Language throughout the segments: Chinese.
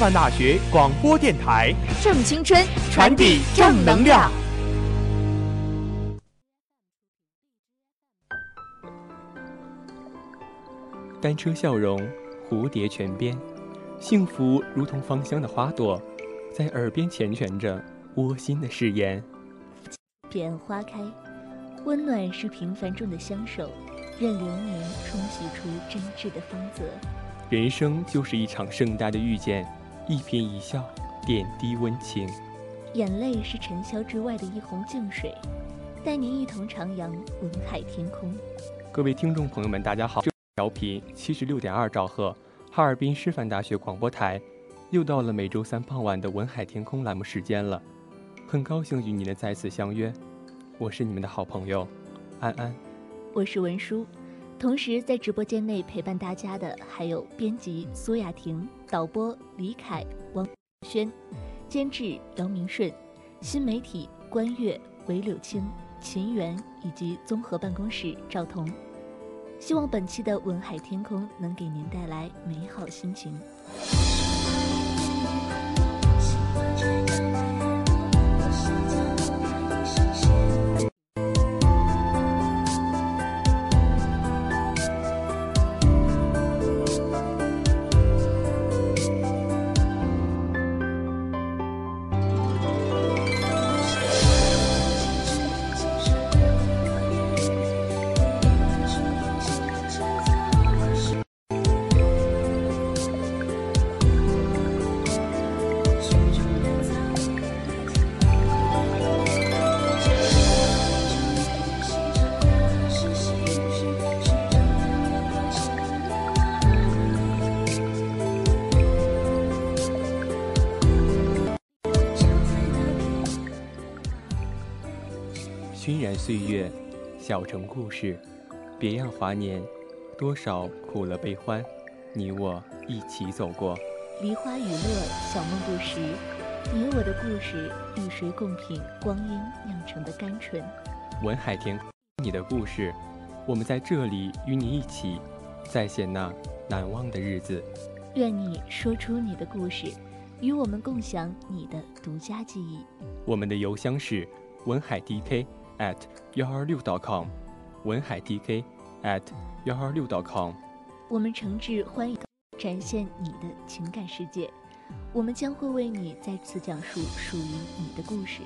范大学广播电台，正青春，传递正能量。单车笑容，蝴蝶泉边，幸福如同芳香的花朵，在耳边缱绻着窝心的誓言。彼岸花开，温暖是平凡中的相守，任流年冲洗出真挚的芳泽。人生就是一场盛大的遇见，一颦一笑，点滴温情。眼泪是尘嚣之外的一泓净水，带您一同徜徉文海天空。各位听众朋友们，大家好！调频七十六点二兆赫，哈尔滨师范大学广播台，又到了每周三傍晚的文海天空栏目时间了。很高兴与你的再次相约，我是你们的好朋友安安，我是文书。同时在直播间内陪伴大家的还有编辑苏雅婷、导播李凯、王轩、监制姚明顺、新媒体关月、韦柳青、秦源以及综合办公室赵彤。希望本期的文海天空能给您带来美好心情。岁月，小城故事，别样华年，多少苦乐悲欢，你我一起走过。梨花雨落，小梦不识，你我的故事，与谁共品光阴酿成的甘醇？文海天，你的故事，我们在这里与你一起再现那难忘的日子。愿你说出你的故事，与我们共享你的独家记忆。我们的邮箱是文海 DK at 幺二六 .com，文海 DK at 幺二六 .com。我们诚挚欢迎展现你的情感世界，我们将会为你再次讲述属于你的故事。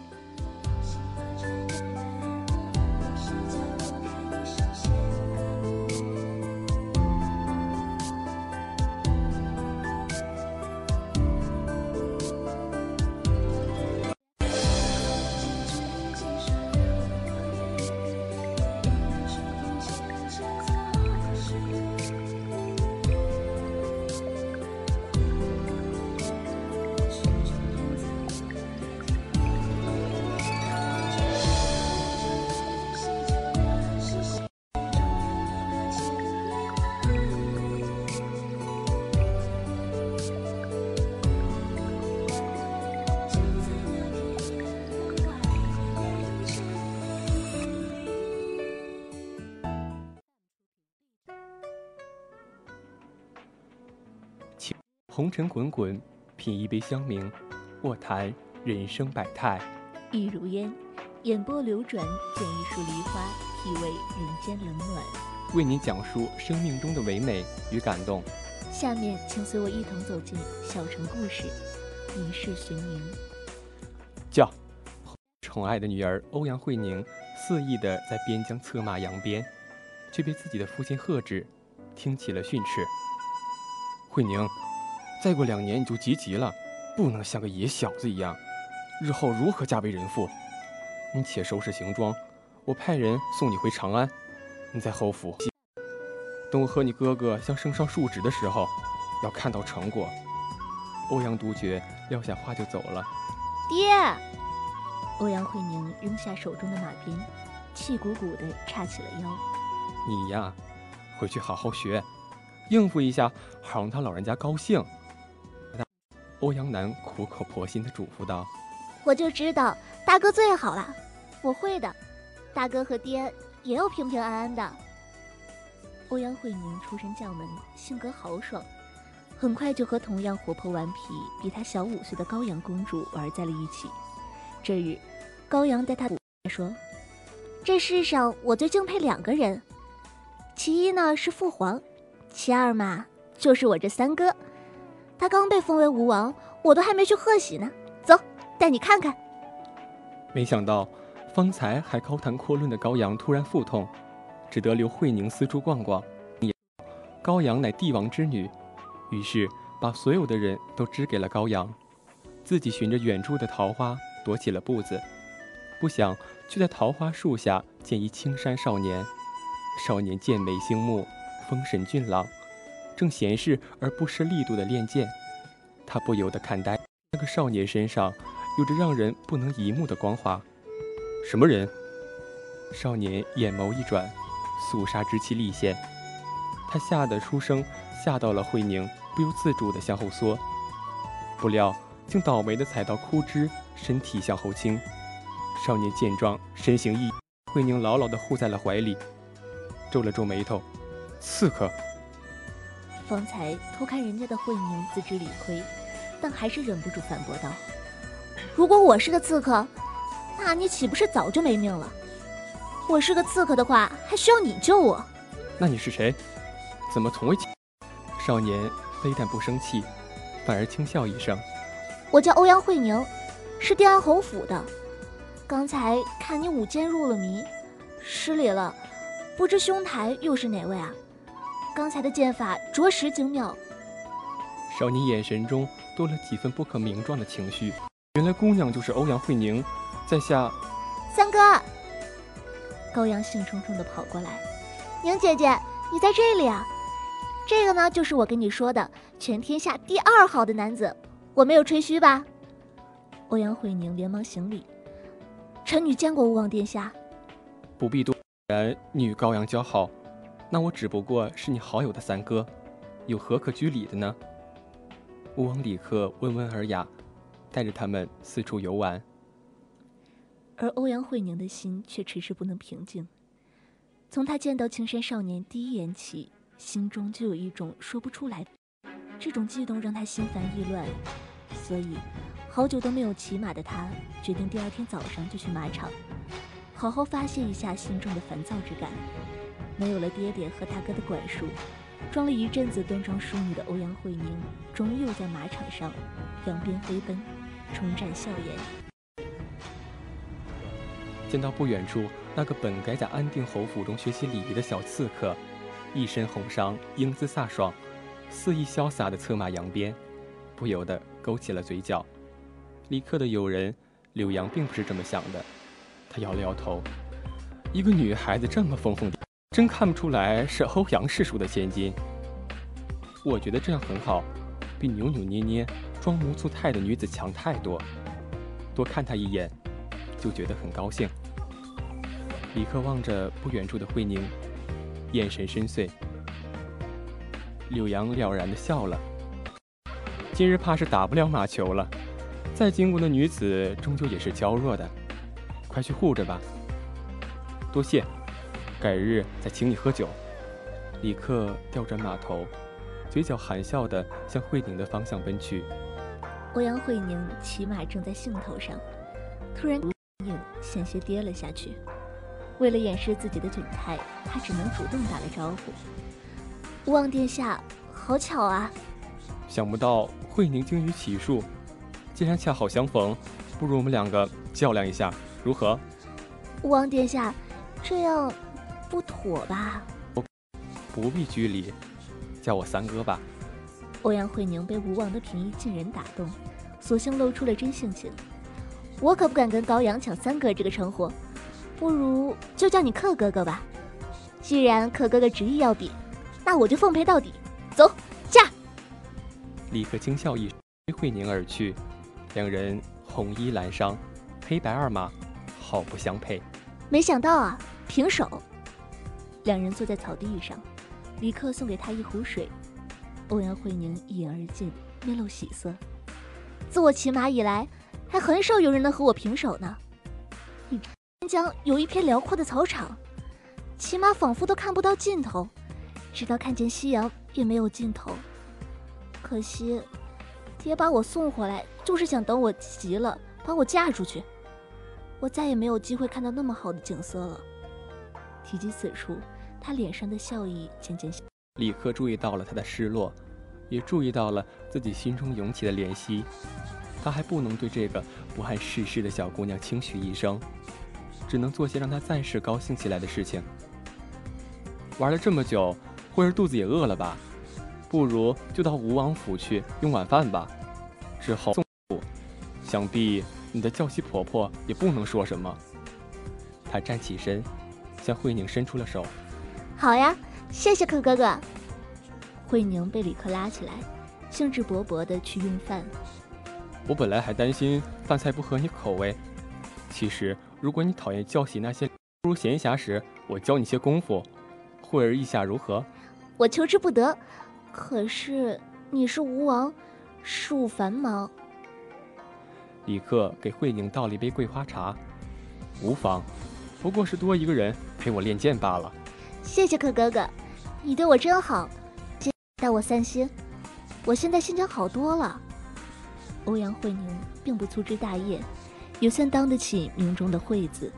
尘滚滚，品一杯香茗，卧谈人生百态。玉如烟，眼波流转，剪一束梨花，体味人间冷暖。为您讲述生命中的唯美与感动。下面，请随我一同走进小城故事，一世寻名。叫，宠爱的女儿欧阳慧宁肆意的在边疆策马扬鞭，却被自己的父亲喝止，听起了训斥。慧宁，再过两年你就及笄了，不能像个野小子一样，日后如何嫁为人妇？你且收拾行装，我派人送你回长安。你在侯府，等我和你哥哥向圣上述职的时候，要看到成果。欧阳独绝撂下话就走了。爹，欧阳慧宁扔下手中的马鞭，气鼓鼓地叉起了腰。你呀，回去好好学。应付一下，好让他老人家高兴。欧阳楠苦口婆心地嘱咐道：“我就知道大哥最好了，我会的。大哥和爹也要平平安安的。”欧阳慧宁出身将门，性格豪爽，很快就和同样活泼顽皮、比她小五岁的高阳公主玩在了一起。这日，高阳带她说：“这世上我最敬佩两个人，其一呢是父皇。”其二嘛，就是我这三哥，他刚被封为吴王，我都还没去贺喜呢。走，带你看看。没想到，方才还高谈阔论的高阳突然腹痛，只得留慧宁四处逛逛。高阳乃帝王之女，于是把所有的人都支给了高阳，自己循着远处的桃花踱起了步子。不想，却在桃花树下见一青衫少年，少年剑眉星目。风神俊朗，正闲适而不失力度的练剑，他不由得看呆。那个少年身上有着让人不能移目的光华。什么人？少年眼眸一转，肃杀之气立现。他吓得出声，吓到了慧宁，不由自主地向后缩。不料竟倒霉地踩到枯枝，身体向后倾。少年见状，身形一，慧宁牢牢地护在了怀里，皱了皱眉头。刺客，方才偷看人家的慧宁自知理亏，但还是忍不住反驳道：“如果我是个刺客，那你岂不是早就没命了？我是个刺客的话，还需要你救我？那你是谁？怎么从未？”少年非但不生气，反而轻笑一声：“我叫欧阳慧宁，是定安侯府的。刚才看你舞剑入了迷，失礼了，不知兄台又是哪位啊？”刚才的剑法着实精妙。少年眼神中多了几分不可名状的情绪。原来姑娘就是欧阳慧宁，在下。三哥，高阳兴冲冲的跑过来。宁姐姐，你在这里啊？这个呢，就是我跟你说的全天下第二好的男子，我没有吹嘘吧？欧阳慧宁连忙行礼。臣女见过吴王殿下。不必多，然女高阳交好。那我只不过是你好友的三哥，有何可拘礼的呢？吴王李克温文尔雅，带着他们四处游玩。而欧阳慧宁的心却迟迟不能平静。从他见到青山少年第一眼起，心中就有一种说不出来，这种悸动让他心烦意乱，所以好久都没有骑马的他，决定第二天早上就去马场，好好发泄一下心中的烦躁之感。没有了爹爹和大哥的管束，装了一阵子端庄淑女的欧阳慧宁，终于又在马场上扬鞭飞奔，重展笑颜。见到不远处那个本该在安定侯府中学习礼仪的小刺客，一身红裳，英姿飒爽，肆意潇洒的策马扬鞭，不由得勾起了嘴角。李克的友人柳阳并不是这么想的，他摇了摇头，一个女孩子这么疯疯。真看不出来是欧阳氏叔的千金。我觉得这样很好，比扭扭捏捏、装模作态的女子强太多。多看她一眼，就觉得很高兴。李克望着不远处的慧宁，眼神深邃。柳阳了然的笑了。今日怕是打不了马球了。再精武的女子，终究也是娇弱的。快去护着吧。多谢。改日再请你喝酒。李克调转马头，嘴角含笑的向慧宁的方向奔去。欧阳慧宁骑马正在兴头上，突然影险些跌了下去。为了掩饰自己的窘态，他只能主动打了招呼：“吴王殿下，好巧啊！”想不到慧宁精于骑术，既然恰好相逢，不如我们两个较量一下，如何？吴王殿下，这样不妥吧？不不必拘礼，叫我三哥吧。欧阳慧宁被吴王的平易近人打动，索性露出了真性情。我可不敢跟高阳抢三哥这个称呼，不如就叫你克哥哥吧。既然克哥哥执意要比，那我就奉陪到底。走，驾！立刻轻笑一声，追慧宁而去。两人红衣蓝裳，黑白二马，好不相配。没想到啊，平手。两人坐在草地上，李克送给他一壶水。欧阳慧宁一饮而尽，面露喜色。自我骑马以来，还很少有人能和我平手呢。边疆有一片辽阔的草场，骑马仿佛都看不到尽头，直到看见夕阳也没有尽头。可惜，爹把我送回来，就是想等我急了，把我嫁出去。我再也没有机会看到那么好的景色了。提及此处，他脸上的笑意渐渐消。李克注意到了他的失落，也注意到了自己心中涌起的怜惜。他还不能对这个不谙世事的小姑娘轻许一生，只能做些让她暂时高兴起来的事情。玩了这么久，慧儿肚子也饿了吧？不如就到吴王府去用晚饭吧。之后，想必你的教习婆婆也不能说什么。他站起身，向慧宁伸出了手。好呀。谢谢可哥哥。慧宁被李克拉起来，兴致勃勃地去用饭。我本来还担心饭菜不合你口味，其实如果你讨厌教习那些，不如闲暇时我教你些功夫。慧儿意下如何？我求之不得。可是你是吴王，事务繁忙。李克给慧宁倒了一杯桂花茶。无妨，不过是多一个人陪我练剑罢了。谢谢可哥哥。你对我真好，带我散心，我现在心情好多了。欧阳慧宁并不粗枝大叶，也算当得起名中的“慧”字。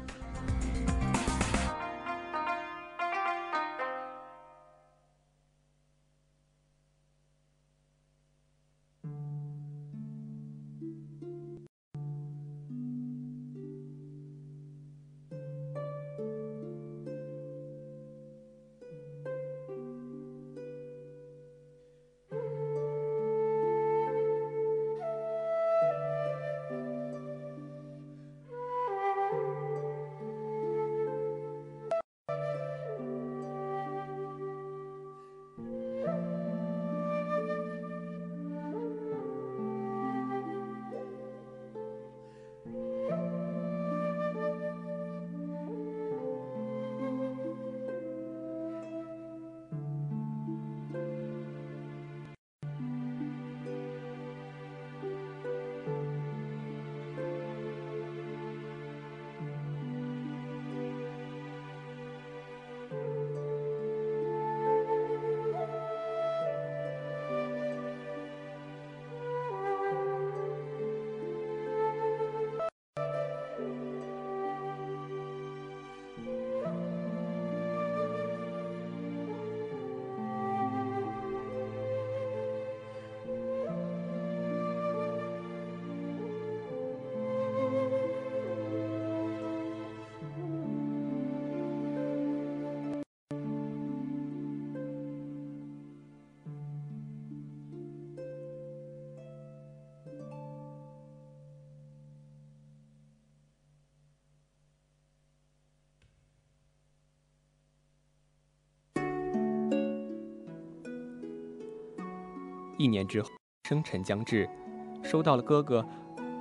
一年之后，生辰将至，收到了哥哥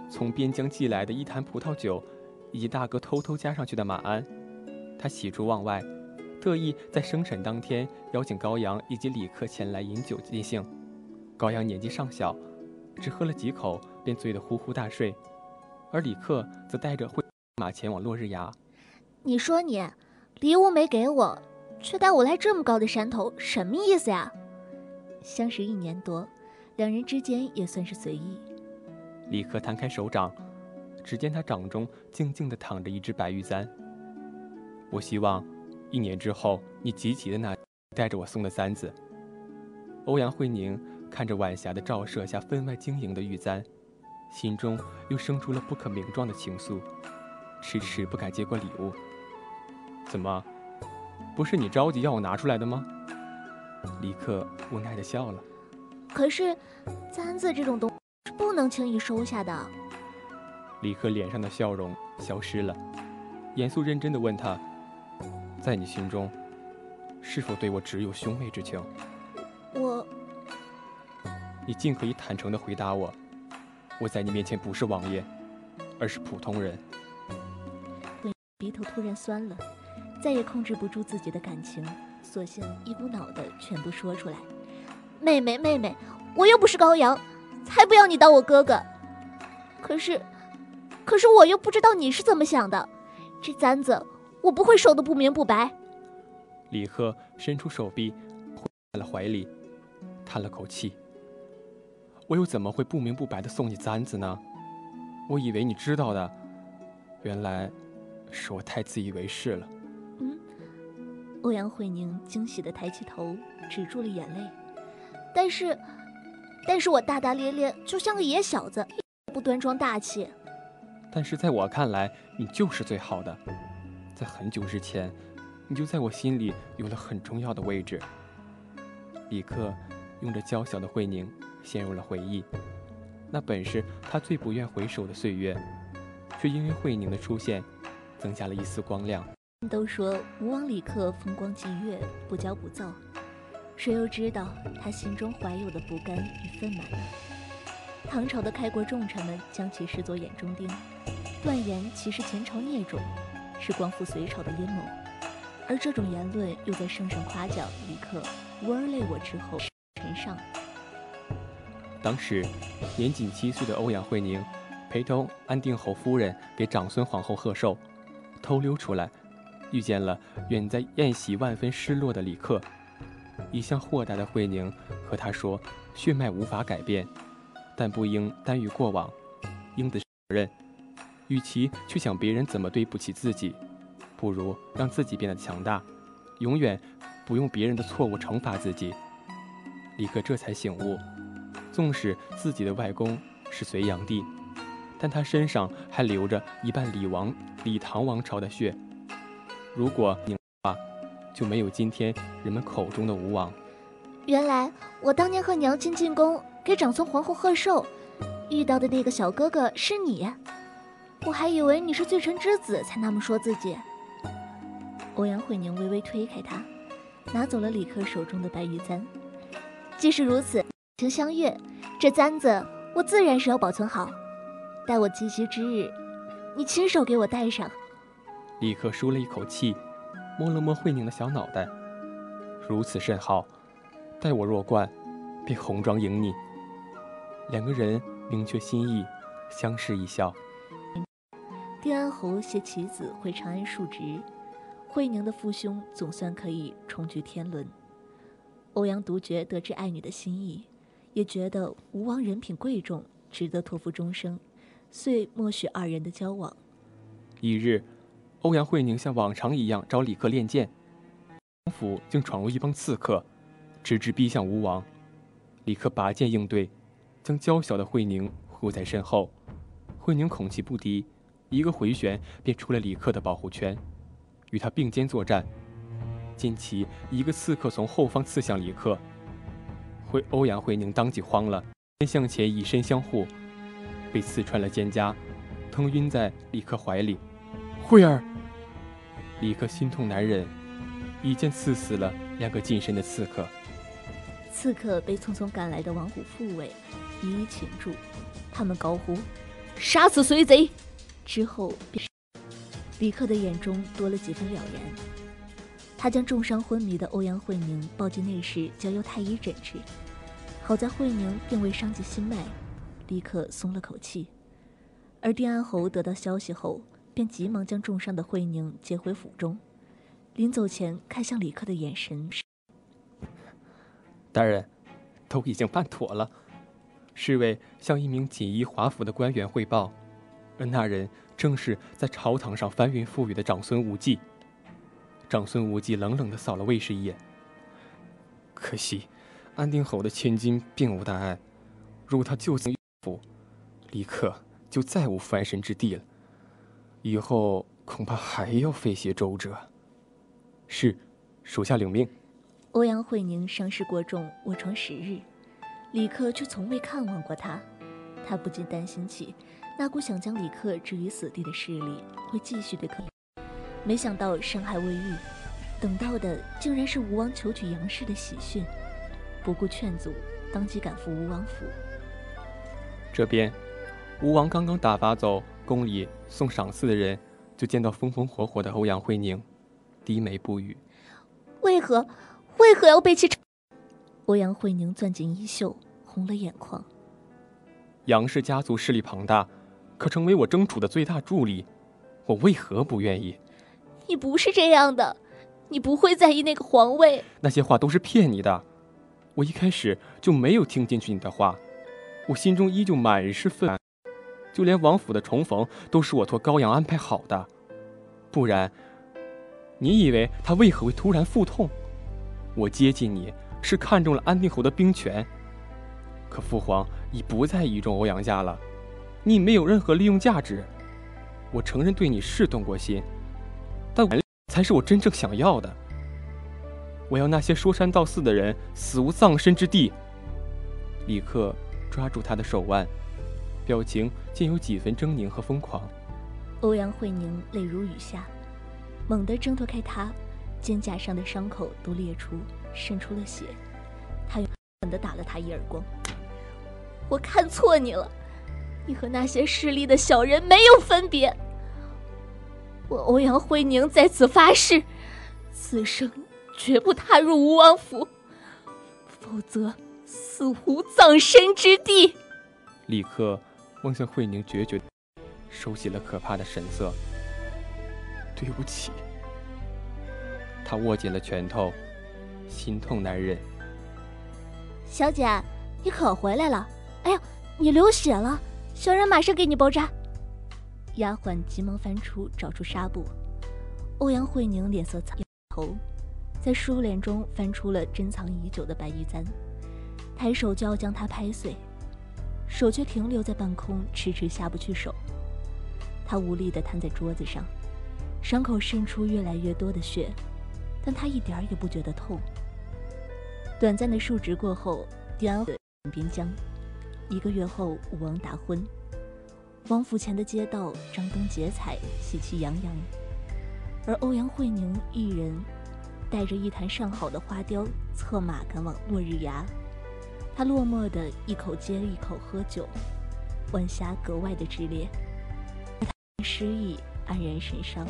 从边疆寄来的一坛葡萄酒，以及大哥偷偷加上去的马鞍。他喜出望外，特意在生辰当天邀请高阳以及李克前来饮酒尽兴。高阳年纪尚小，只喝了几口便醉得呼呼大睡，而李克则带着会马前往落日崖。你说你，礼物没给我，却带我来这么高的山头，什么意思呀？相识一年多，两人之间也算是随意。李克摊开手掌，只见他掌中静静地躺着一只白玉簪。我希望，一年之后你集齐的那带着我送的簪子。欧阳慧宁看着晚霞的照射下分外晶莹的玉簪，心中又生出了不可名状的情愫，迟迟不敢接过礼物。怎么，不是你着急要我拿出来的吗？李克无奈的笑了。可是，簪子这种东是不能轻易收下的。李克脸上的笑容消失了，严肃认真的问他：“在你心中，是否对我只有兄妹之情？”我，你尽可以坦诚的回答我。我在你面前不是王爷，而是普通人。鼻头突然酸了，再也控制不住自己的感情，索性一股脑的全部说出来。妹妹，妹妹，我又不是羔羊，才不要你当我哥哥。可是，可是我又不知道你是怎么想的。这簪子，我不会收的不明不白。李贺伸出手臂，在了怀里。叹了口气，我又怎么会不明不白的送你簪子呢？我以为你知道的，原来是我太自以为是了。欧阳慧宁惊喜的抬起头，止住了眼泪。但是，但是我大大咧咧，就像个野小子，不端庄大气。但是在我看来，你就是最好的。在很久之前，你就在我心里有了很重要的位置。李克。用着娇小的慧宁，陷入了回忆。那本是他最不愿回首的岁月，却因为慧宁的出现，增加了一丝光亮。都说吴王李克风光霁月，不骄不躁，谁又知道他心中怀有的不甘与愤懑呢？唐朝的开国重臣们将其视作眼中钉，断言其是前朝孽种，是光复隋朝的阴谋。而这种言论又在圣上夸奖李克无儿累我之后。上。当时，年仅七岁的欧阳慧宁，陪同安定侯夫人给长孙皇后贺寿，偷溜出来，遇见了远在宴席万分失落的李克。一向豁达的慧宁和他说：“血脉无法改变，但不应耽于过往，应的责任。与其去想别人怎么对不起自己，不如让自己变得强大，永远不用别人的错误惩罚自己。”李克这才醒悟，纵使自己的外公是隋炀帝，但他身上还流着一半李王、李唐王朝的血。如果你话，就没有今天人们口中的吴王。原来我当年和娘亲进宫给长孙皇后贺寿，遇到的那个小哥哥是你，我还以为你是罪臣之子，才那么说自己。欧阳慧宁微微推开他，拿走了李克手中的白玉簪。既是如此，情相悦，这簪子我自然是要保存好。待我及笄之日，你亲手给我戴上。李克舒了一口气，摸了摸慧宁的小脑袋，如此甚好。待我若冠，便红妆迎你。两个人明确心意，相视一笑。定安侯携其子回长安述职，慧宁的父兄总算可以重聚天伦。欧阳独觉得知爱女的心意，也觉得吴王人品贵重，值得托付终生，遂默许二人的交往。一日，欧阳慧宁像往常一样找李克练剑，王府竟闯入一帮刺客，直至逼向吴王。李克拔剑应对，将娇小的慧宁护在身后。慧宁恐其不敌，一个回旋便出了李克的保护圈，与他并肩作战。近期，一个刺客从后方刺向李克，会欧阳慧宁当即慌了，先向前以身相护，被刺穿了肩胛，疼晕在李克怀里。慧儿，李克心痛难忍，一剑刺死了两个近身的刺客。刺客被匆匆赶来的王虎护卫一一擒住，他们高呼：“杀死随贼！”之后，李克的眼中多了几分了然。他将重伤昏迷的欧阳慧宁抱进内室，交由太医诊治。好在慧宁并未伤及心脉，立刻松了口气。而定安侯得到消息后，便急忙将重伤的慧宁接回府中。临走前，看向李克的眼神是：“大人，都已经办妥了。侍卫向一名锦衣华服的官员汇报，而那人正是在朝堂上翻云覆雨的长孙无忌。长孙无忌冷冷地扫了卫士一眼。可惜，安定侯的千金并无大碍。如果他就此服，立刻就再无翻身之地了。以后恐怕还要费些周折。是，属下领命。欧阳慧宁伤势过重，卧床十日，李克却从未看望过他。他不禁担心起那股想将李克置于死地的势力会继续的可。没想到伤害未愈，等到的竟然是吴王求娶杨氏的喜讯。不顾劝阻，当即赶赴吴王府。这边，吴王刚刚打发走宫里送赏赐的人，就见到风风火火的欧阳慧宁，低眉不语。为何？为何要被其？欧阳慧宁攥紧衣袖，红了眼眶。杨氏家族势力庞大，可成为我争储的最大助力，我为何不愿意？你不是这样的，你不会在意那个皇位。那些话都是骗你的，我一开始就没有听进去你的话，我心中依旧满是愤，就连王府的重逢都是我托高阳安排好的，不然，你以为他为何会突然腹痛？我接近你是看中了安定侯的兵权，可父皇已不再倚重欧阳家了，你没有任何利用价值。我承认对你是动过心，但才是我真正想要的。我要那些说三道四的人死无葬身之地。李克抓住他的手腕，表情竟有几分狰狞和疯狂。欧阳慧宁泪如雨下，猛地挣脱开他。肩胛上的伤口都裂出，渗出了血。他又狠地打了他一耳光。我看错你了，你和那些势利的小人没有分别。我欧阳慧宁在此发誓，此生绝不踏入吴王府，否则死无葬身之地。立刻望向慧宁，决绝，收起了可怕的神色。对不起。他握紧了拳头，心痛难忍。小姐，你可回来了！哎呀，你流血了，小人马上给你包扎。丫鬟急忙翻出，找出纱布。欧阳慧宁脸色苍头，在梳帘中翻出了珍藏已久的白玉簪，抬手就要将它拍碎，手却停留在半空，迟迟下不去手。他无力地瘫在桌子上，伤口渗出越来越多的血。但他一点儿也不觉得痛。短暂的述职过后，迪安的边疆。一个月后，武王大婚，王府前的街道张灯结彩，喜气洋洋。而欧阳慧宁一人带着一坛上好的花雕，策马赶往落日崖。他落寞的一口接一口喝酒，晚霞格外的炽烈。失意，黯然神伤。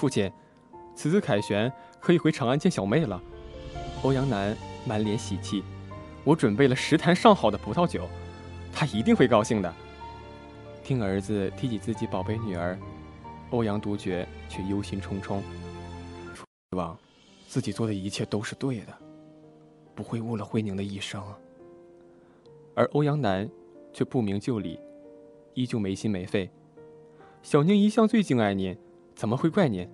父亲，此次凯旋可以回长安见小妹了。欧阳南满脸喜气，我准备了十坛上好的葡萄酒，他一定会高兴的。听儿子提起自己宝贝女儿，欧阳独觉却忧心忡忡，希望自己做的一切都是对的，不会误了慧宁的一生。而欧阳南却不明就里，依旧没心没肺。小宁一向最敬爱您，怎么会怪您？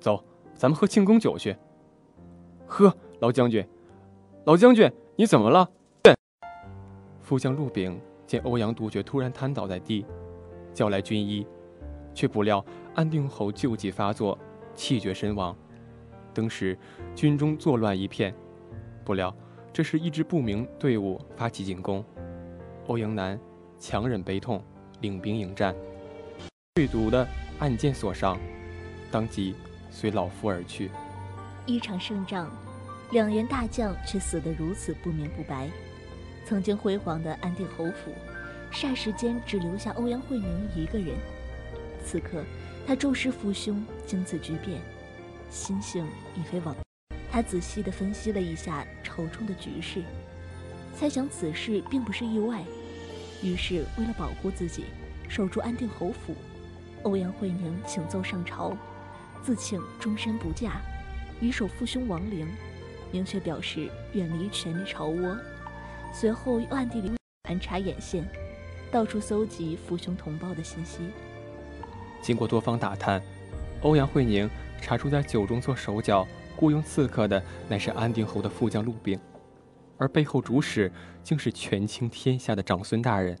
走，咱们喝庆功酒去。喝，老将军，老将军，你怎么了？副将陆炳见欧阳独觉突然瘫倒在地，叫来军医，却不料安定侯旧疾发作，气绝身亡。当时军中作乱一片，不料这时一支不明队伍发起进攻，欧阳南强忍悲痛，领兵迎战。被毒的暗箭所伤，当即随老夫而去。一场胜仗，两员大将却死得如此不明不白。曾经辉煌的安定侯府，霎时间只留下欧阳慧明一个人。此刻，他骤失父兄，经此巨变，心性已非往。他仔细地分析了一下朝中的局势，猜想此事并不是意外，于是为了保护自己，守住安定侯府。欧阳慧宁请奏上朝，自请终身不嫁，以守父兄亡灵，明确表示远离权力巢窝。随后又暗地里盘查眼线，到处搜集父兄同胞的信息。经过多方打探，欧阳慧宁查出在酒中做手脚、雇佣刺客的乃是安定侯的副将陆炳，而背后主使竟是权倾天下的长孙大人。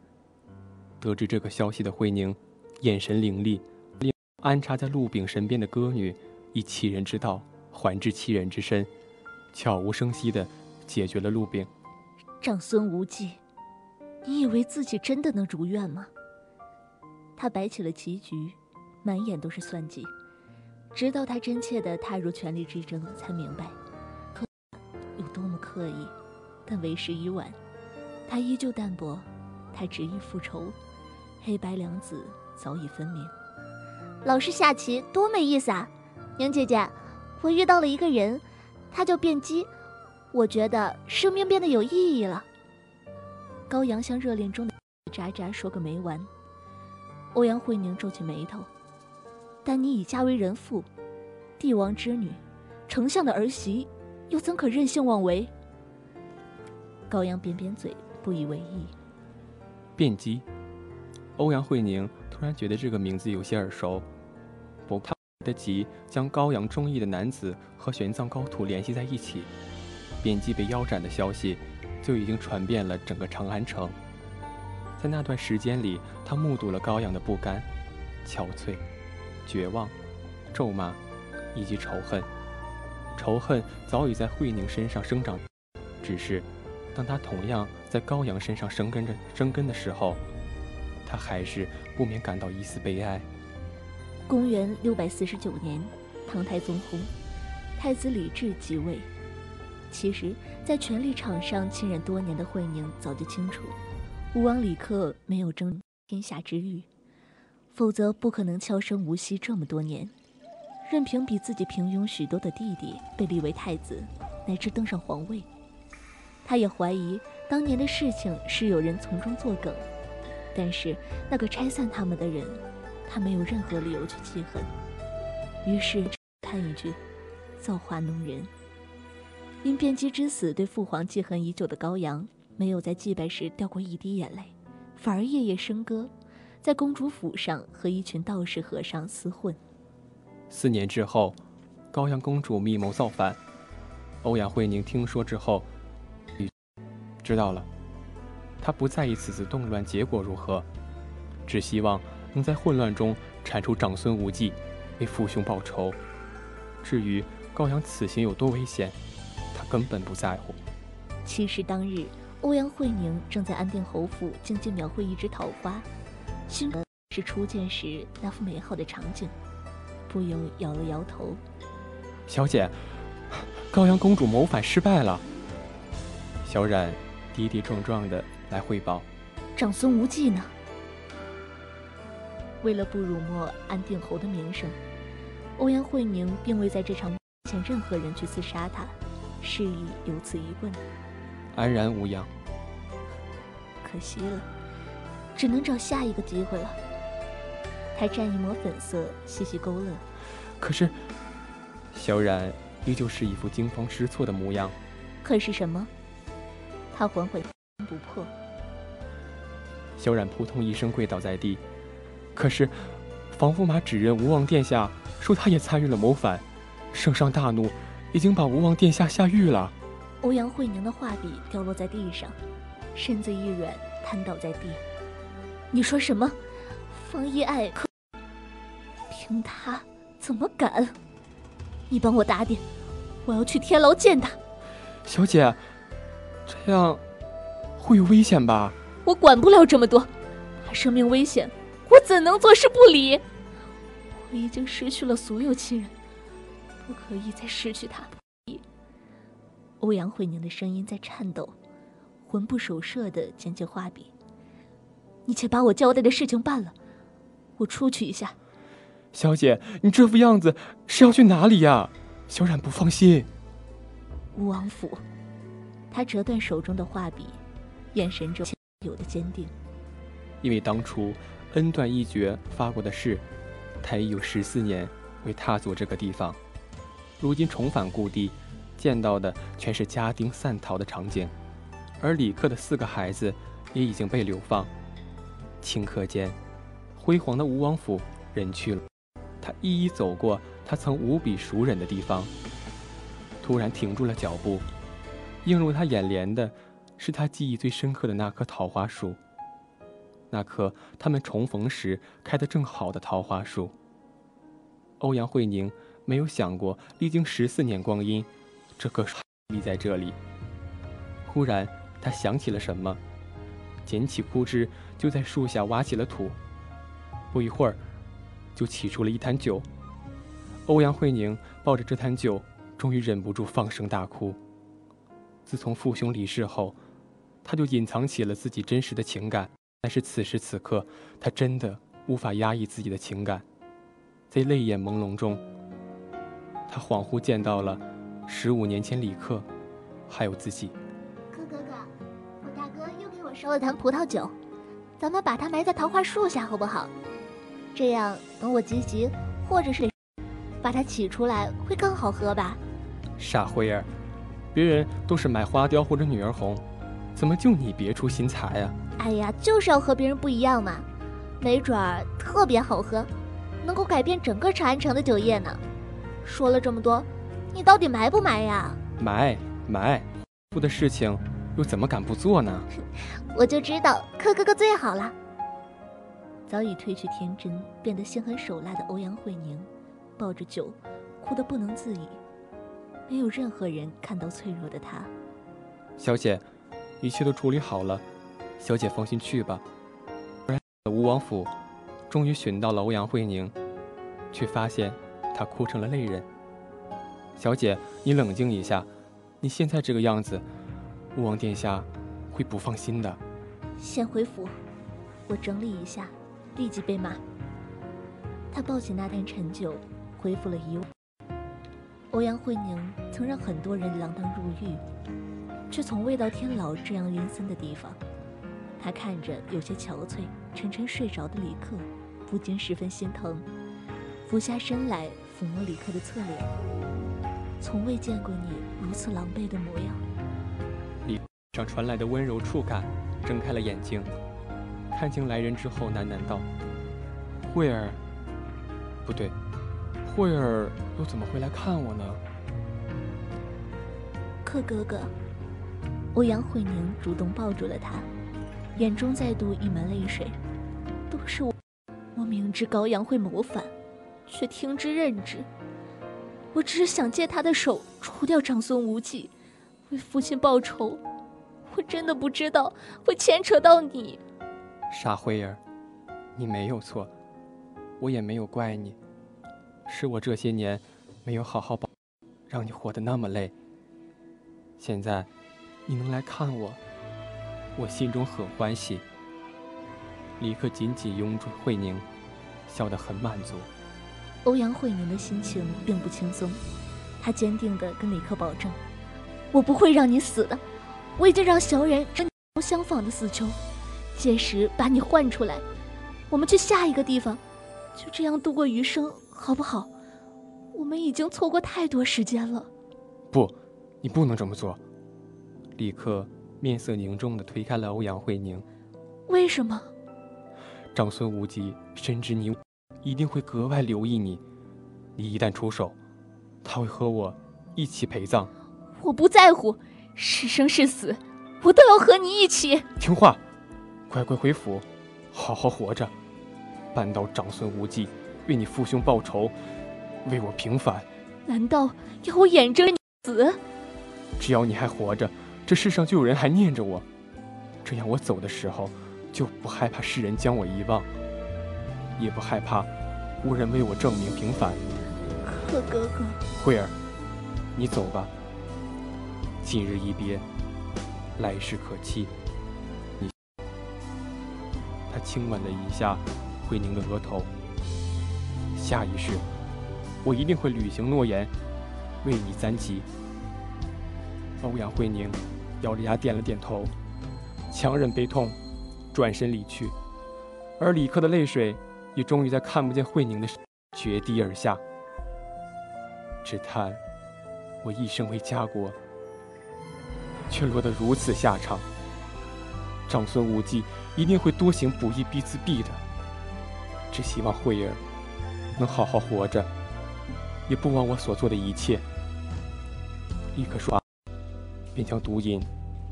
得知这个消息的慧宁。眼神凌厉，令安插在陆炳身边的歌女以其人之道还治其人之身，悄无声息地解决了陆炳。长孙无忌，你以为自己真的能如愿吗？他摆起了棋局，满眼都是算计。直到他真切地踏入权力之争，才明白，刻有多么刻意。但为时已晚，他依旧淡薄，他执意复仇，黑白两子。早已分明。老师下棋多没意思啊！宁姐姐，我遇到了一个人，他叫卞姬，我觉得生命变得有意义了。高阳向热恋中的渣渣说个没完。欧阳慧宁皱起眉头，但你已嫁为人妇，帝王之女，丞相的儿媳，又怎可任性妄为？高阳扁扁嘴，不以为意。变姬，欧阳慧宁。突然觉得这个名字有些耳熟，不怕得及将高阳中意的男子和玄奘高徒联系在一起，边姬被腰斩的消息就已经传遍了整个长安城。在那段时间里，他目睹了高阳的不甘、憔悴、绝望、咒骂以及仇恨。仇恨早已在慧宁身上生长，只是当他同样在高阳身上生根着生根的时候。他还是不免感到一丝悲哀。公元六百四十九年，唐太宗薨，太子李治即位。其实，在权力场上浸染多年的惠宁早就清楚，吴王李克没有争天下之欲，否则不可能悄声无息这么多年，任凭比自己平庸许多的弟弟被立为太子，乃至登上皇位。他也怀疑当年的事情是有人从中作梗。但是那个拆散他们的人，他没有任何理由去记恨。于是叹一句：“造化弄人。”因卞姬之死对父皇记恨已久的高阳，没有在祭拜时掉过一滴眼泪，反而夜夜笙歌，在公主府上和一群道士和尚厮混。四年之后，高阳公主密谋造反，欧阳慧宁听说之后，知道了。他不在意此次动乱结果如何，只希望能在混乱中铲除长孙无忌，为父兄报仇。至于高阳此行有多危险，他根本不在乎。其实当日，欧阳慧宁正在安定侯府静静描绘一枝桃花，心是初见时那幅美好的场景，不由摇了摇头。小姐，高阳公主谋反失败了。小冉跌跌撞撞的。来汇报，长孙无忌呢？为了不辱没安定侯的名声，欧阳慧明并未在这场前任何人去刺杀他，示意有此一问。安然无恙。可惜了，只能找下一个机会了。他蘸一抹粉色，细细勾勒。可是，萧然依旧是一副惊慌失措的模样。可是什么？他缓缓不破。小冉扑通一声跪倒在地。可是，防驸马指认吴王殿下说他也参与了谋反，圣上大怒，已经把吴王殿下下狱了。欧阳慧宁的画笔掉落在地上，身子一软，瘫倒在地。你说什么？方一爱可？凭他怎么敢？你帮我打点，我要去天牢见他。小姐，这样会有危险吧？我管不了这么多，他生命危险。我怎能坐视不理？我已经失去了所有亲人，不可以再失去他。欧阳慧宁的声音在颤抖，魂不守舍的捡起画笔。你且把我交代的事情办了，我出去一下。小姐，你这副样子是要去哪里呀？小冉不放心。吴王府，他折断手中的画笔，眼神中有的坚定。因为当初。恩断义绝发过的誓，他已有十四年未踏足这个地方。如今重返故地，见到的全是家丁散逃的场景，而李克的四个孩子也已经被流放。顷刻间，辉煌的吴王府人去了。他一一走过他曾无比熟稔的地方，突然停住了脚步。映入他眼帘的，是他记忆最深刻的那棵桃花树。那棵他们重逢时开得正好的桃花树。欧阳慧宁没有想过，历经十四年光阴，这棵树立在这里。忽然，他想起了什么，捡起枯枝，就在树下挖起了土。不一会儿，就起出了一坛酒。欧阳慧宁抱着这坛酒，终于忍不住放声大哭。自从父兄离世后，他就隐藏起了自己真实的情感。但是此时此刻，他真的无法压抑自己的情感，在泪眼朦胧中，他恍惚见到了十五年前李克，还有自己。柯哥哥，我大哥又给我烧了坛葡萄酒，咱们把它埋在桃花树下好不好？这样等我急急或者是把它取出来，会更好喝吧？傻灰儿，别人都是买花雕或者女儿红，怎么就你别出心裁啊？哎呀，就是要和别人不一样嘛，没准儿特别好喝，能够改变整个长安城的酒业呢。说了这么多，你到底埋不埋呀？埋埋，做的事情又怎么敢不做呢？我就知道柯哥哥最好了。早已褪去天真，变得心狠手辣的欧阳慧宁，抱着酒，哭得不能自已。没有任何人看到脆弱的她。小姐，一切都处理好了。小姐放心去吧。吴王府终于寻到了欧阳慧宁，却发现她哭成了泪人。小姐，你冷静一下，你现在这个样子，吴王殿下会不放心的。先回府，我整理一下，立即被骂。他抱起那坛陈酒，恢复了以往。欧阳慧宁曾让很多人锒铛入狱，却从未到天牢这样阴森的地方。他看着有些憔悴、沉沉睡着的李克，不禁十分心疼，俯下身来抚摸李克的侧脸。从未见过你如此狼狈的模样。李上传来的温柔触感，睁开了眼睛，看清来人之后喃喃道：“慧儿，不对，慧儿又怎么会来看我呢？”克哥哥，欧阳慧宁主动抱住了他。眼中再度溢满泪水，都是我。我明知高阳会谋反，却听之任之。我只是想借他的手除掉长孙无忌，为父亲报仇。我真的不知道会牵扯到你。傻慧儿，你没有错，我也没有怪你，是我这些年没有好好保，让你活得那么累。现在，你能来看我。我心中很欢喜，李克紧紧拥住慧宁，笑得很满足。欧阳慧宁的心情并不轻松，她坚定地跟李克保证：“我不会让你死的，我已经让小冉真相仿的死囚，届时把你换出来，我们去下一个地方，就这样度过余生，好不好？我们已经错过太多时间了。”不，你不能这么做。李克面色凝重地推开了欧阳慧宁。为什么？长孙无忌深知你一定会格外留意你，你一旦出手，他会和我一起陪葬。我不在乎，是生是死，我都要和你一起。听话，乖乖回府，好好活着。扳倒长孙无忌，为你父兄报仇，为我平反。难道要我眼睁你死？只要你还活着，这世上就有人还念着我，这样我走的时候。就不害怕世人将我遗忘，也不害怕无人为我证明平反。可哥哥，慧儿，你走吧。今日一别，来世可期。你，他轻吻了一下慧宁的额头。下一世，我一定会履行诺言，为你簪旗。欧阳慧宁咬着牙点了点头，强忍悲痛。转身离去，而李克的泪水也终于在看不见慧宁的时决堤而下。只叹我一生为家国，却落得如此下场。长孙无忌一定会多行不义必自毙的。只希望慧儿能好好活着，也不枉我所做的一切。立刻说，便将毒瘾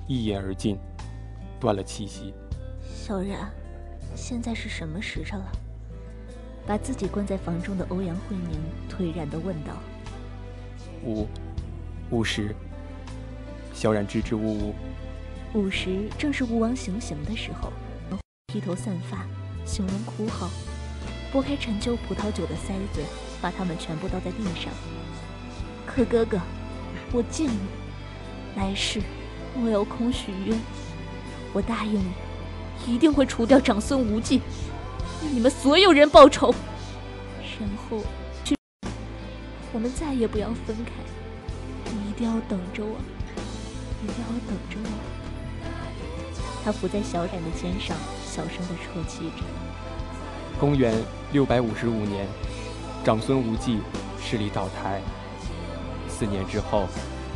一饮而尽，断了气息。小冉，现在是什么时辰了？把自己关在房中的欧阳慧宁颓然地问道。五，午时。小冉支支吾吾。午时正是吴王行刑的时候，披头散发，形容哭号，拨开陈旧葡萄酒的塞子，把它们全部倒在地上。可哥哥，我敬你，来世莫有空许愿，我答应你。一定会除掉长孙无忌，为你们所有人报仇，然后去，我们再也不要分开。你一定要等着我，一定要等着我。他伏在小冉的肩上，小声的啜泣着。公元六百五十五年，长孙无忌势力倒台。四年之后，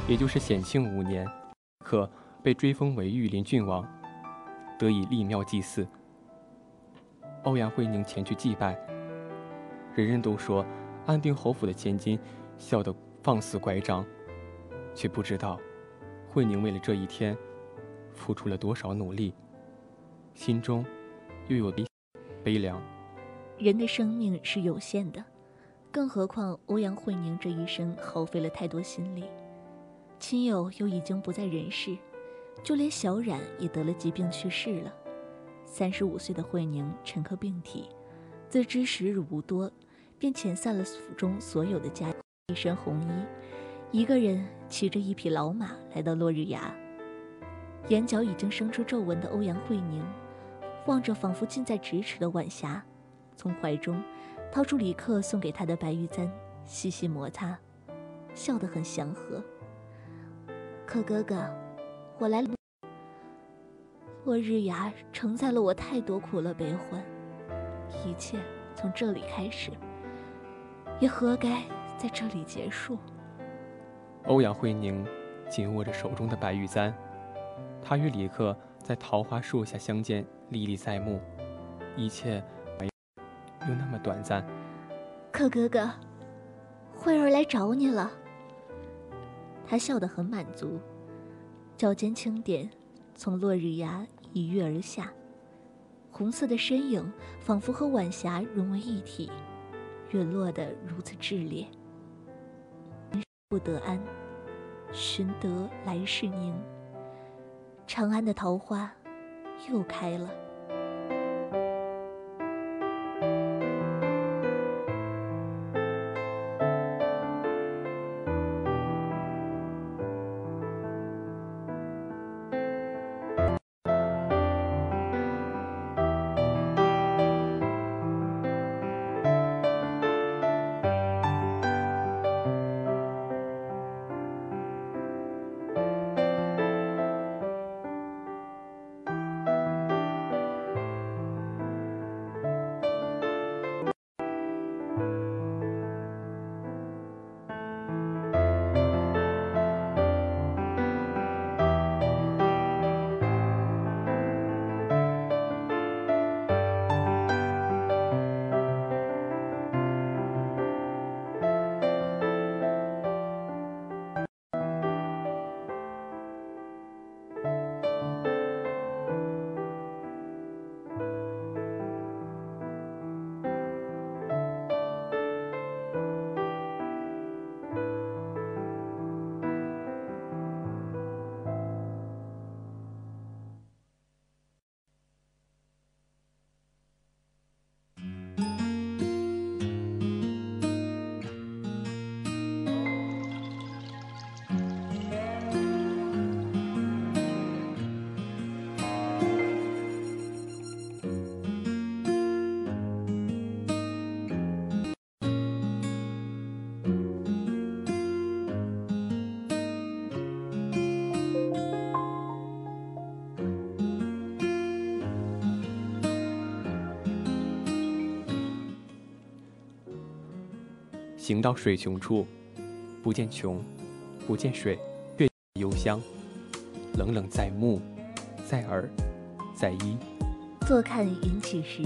也就是显庆五年，可被追封为玉林郡王。得以立庙祭祀，欧阳慧宁前去祭拜。人人都说安定侯府的千金笑得放肆乖张，却不知道慧宁为了这一天付出了多少努力，心中又有悲悲凉。人的生命是有限的，更何况欧阳慧宁这一生耗费了太多心力，亲友又已经不在人世。就连小冉也得了疾病去世了。三十五岁的慧宁沉疴病体，自知时日无多，便遣散了府中所有的家，一身红衣，一个人骑着一匹老马来到落日崖。眼角已经生出皱纹的欧阳慧宁，望着仿佛近在咫尺的晚霞，从怀中掏出李克送给他的白玉簪，细细摩擦，笑得很祥和。可哥哥。我来，落日崖承载了我太多苦乐悲欢，一切从这里开始，也何该在这里结束？欧阳慧宁紧握着手中的白玉簪，她与李克在桃花树下相见，历历在目，一切又那么短暂。可哥哥，慧儿来找你了。他笑得很满足。脚尖轻点，从落日崖一跃而下，红色的身影仿佛和晚霞融为一体，陨落得如此炽烈。不得安，寻得来世宁。长安的桃花又开了。行到水穷处，不见穷，不见水，月幽香，冷冷在目，在耳，在衣。坐看云起时，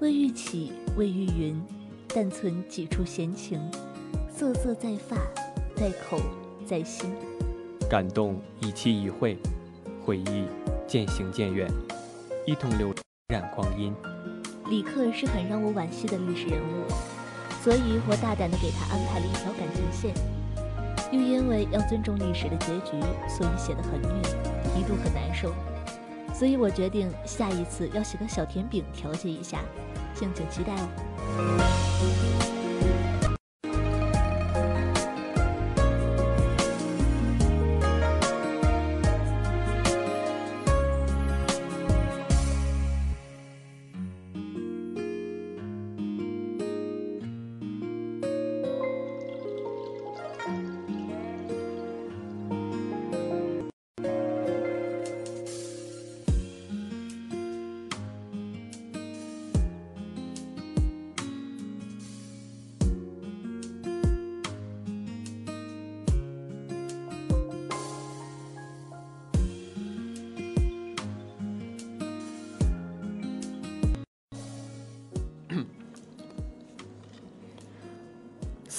未遇起，未遇云，但存几处闲情，瑟瑟在发，在口，在心。感动一期一会，回忆渐行渐远，一同流染光阴。李克是很让我惋惜的历史人物，所以我大胆的给他安排了一条感情线。又因为要尊重历史的结局，所以写的很虐，一度很难受。所以我决定下一次要写个小甜饼调节一下，敬请期待哦。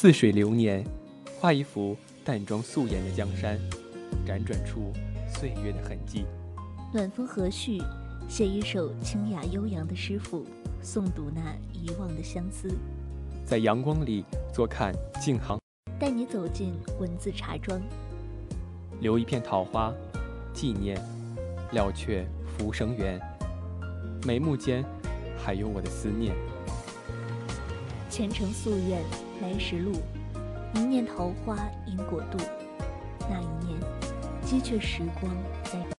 似水流年，画一幅淡妆素颜的江山，辗转出岁月的痕迹。暖风和煦，写一首清雅悠扬的诗赋，诵读那遗忘的相思。在阳光里坐看静行，带你走进文字茶庄，留一片桃花，纪念了却浮生缘。眉目间还有我的思念。前程夙愿来时路，一念桃花因果渡。那一念，积却时光在。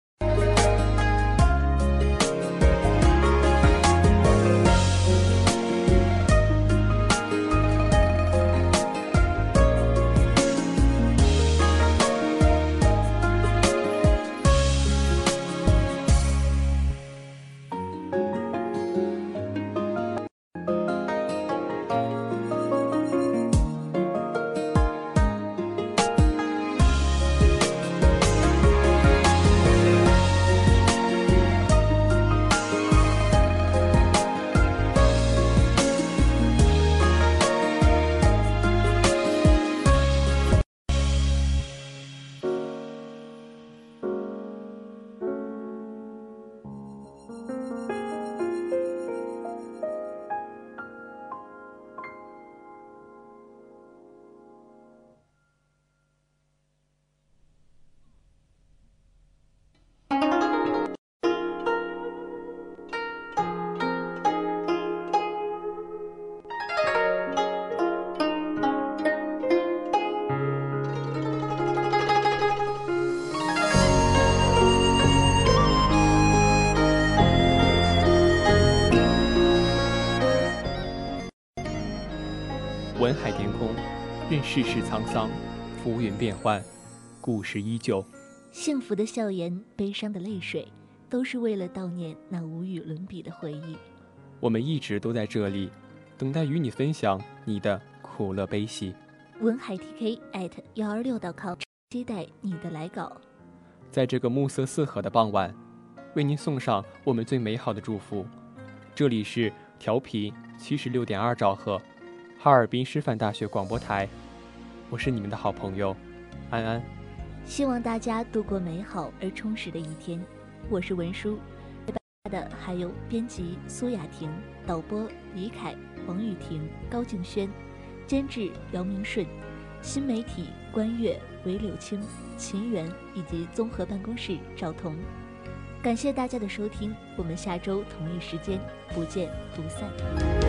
世事沧桑，浮云变幻，故事依旧。幸福的笑颜，悲伤的泪水，都是为了悼念那无与伦比的回忆。我们一直都在这里，等待与你分享你的苦乐悲喜。文海 TK at 幺二六 .com，期待你的来稿。在这个暮色四合的傍晚，为您送上我们最美好的祝福。这里是调频七十六点二兆赫。哈尔滨师范大学广播台，我是你们的好朋友安安。希望大家度过美好而充实的一天。我是文书，陪伴的还有编辑苏雅婷、导播李凯、王雨婷、高静轩，监制姚明顺，新媒体关悦、韦柳青、秦源以及综合办公室赵彤。感谢大家的收听，我们下周同一时间不见不散。